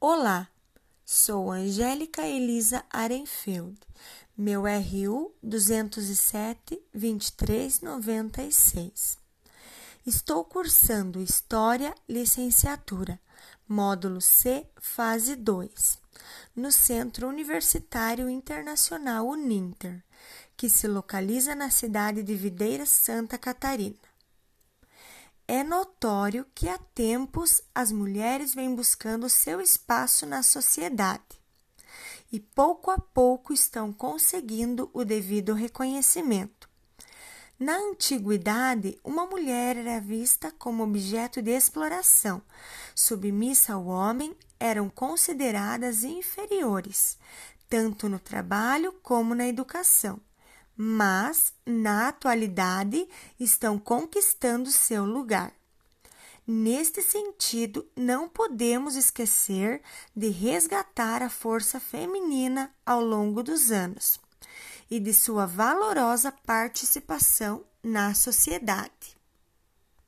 Olá, sou Angélica Elisa Arenfeld, meu RU 207 2396. Estou cursando História Licenciatura, módulo C, fase 2, no Centro Universitário Internacional Uninter, que se localiza na cidade de Videira, Santa Catarina. É notório que há tempos as mulheres vêm buscando seu espaço na sociedade e pouco a pouco estão conseguindo o devido reconhecimento. Na antiguidade, uma mulher era vista como objeto de exploração, submissa ao homem, eram consideradas inferiores, tanto no trabalho como na educação mas na atualidade estão conquistando seu lugar. Neste sentido, não podemos esquecer de resgatar a força feminina ao longo dos anos e de sua valorosa participação na sociedade.